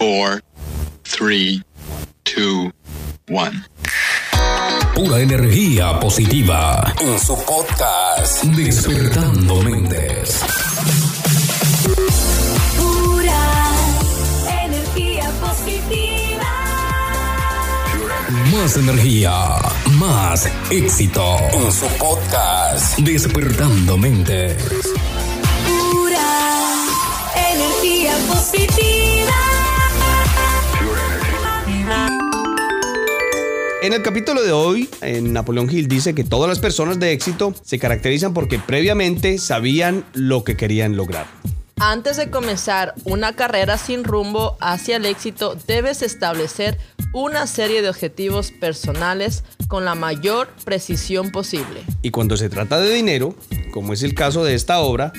four, three, two, one. Pura energía positiva en su podcast Despertando Mentes. Pura energía positiva. Más energía, más éxito en su podcast Despertando Mentes. Pura energía positiva. En el capítulo de hoy, en Napoleón Hill dice que todas las personas de éxito se caracterizan porque previamente sabían lo que querían lograr. Antes de comenzar una carrera sin rumbo hacia el éxito, debes establecer una serie de objetivos personales con la mayor precisión posible. Y cuando se trata de dinero, como es el caso de esta obra,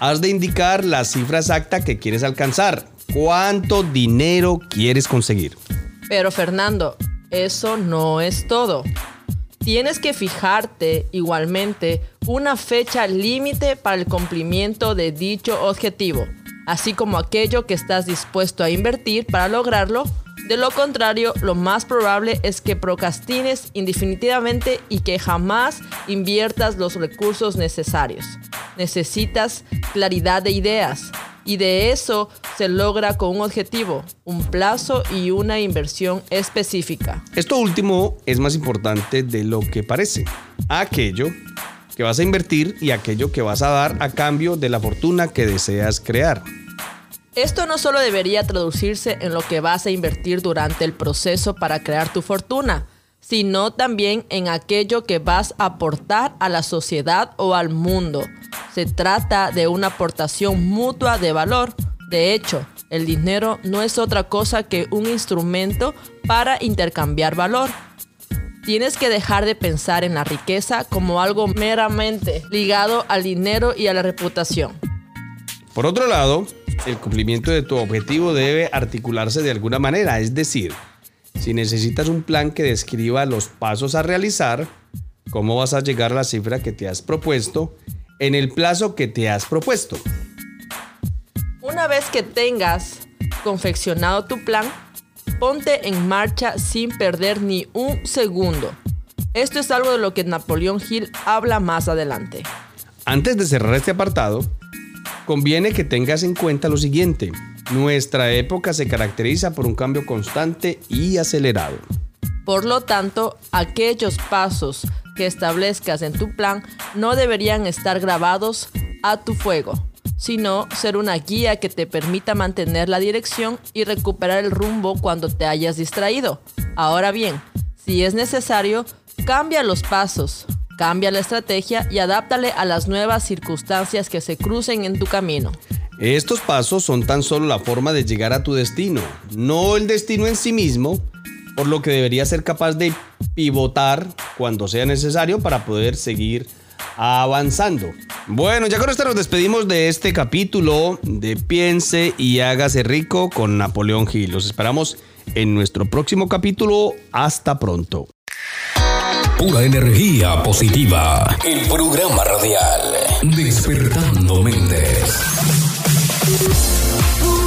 has de indicar la cifra exacta que quieres alcanzar. ¿Cuánto dinero quieres conseguir? Pero Fernando, eso no es todo. Tienes que fijarte igualmente una fecha límite para el cumplimiento de dicho objetivo, así como aquello que estás dispuesto a invertir para lograrlo. De lo contrario, lo más probable es que procrastines indefinitivamente y que jamás inviertas los recursos necesarios. Necesitas claridad de ideas y de eso se logra con un objetivo, un plazo y una inversión específica. Esto último es más importante de lo que parece. Aquello que vas a invertir y aquello que vas a dar a cambio de la fortuna que deseas crear. Esto no solo debería traducirse en lo que vas a invertir durante el proceso para crear tu fortuna, sino también en aquello que vas a aportar a la sociedad o al mundo. Se trata de una aportación mutua de valor. De hecho, el dinero no es otra cosa que un instrumento para intercambiar valor. Tienes que dejar de pensar en la riqueza como algo meramente ligado al dinero y a la reputación. Por otro lado, el cumplimiento de tu objetivo debe articularse de alguna manera, es decir, si necesitas un plan que describa los pasos a realizar, cómo vas a llegar a la cifra que te has propuesto en el plazo que te has propuesto. Una vez que tengas confeccionado tu plan, ponte en marcha sin perder ni un segundo. Esto es algo de lo que Napoleón Hill habla más adelante. Antes de cerrar este apartado, conviene que tengas en cuenta lo siguiente. Nuestra época se caracteriza por un cambio constante y acelerado. Por lo tanto, aquellos pasos que establezcas en tu plan no deberían estar grabados a tu fuego, sino ser una guía que te permita mantener la dirección y recuperar el rumbo cuando te hayas distraído. Ahora bien, si es necesario, cambia los pasos, cambia la estrategia y adáptale a las nuevas circunstancias que se crucen en tu camino. Estos pasos son tan solo la forma de llegar a tu destino, no el destino en sí mismo, por lo que deberías ser capaz de pivotar cuando sea necesario para poder seguir avanzando. Bueno, ya con esto nos despedimos de este capítulo de Piense y hágase rico con Napoleón Gil. Los esperamos en nuestro próximo capítulo. Hasta pronto. Pura energía positiva. El programa radial Despertando Mentes. Pura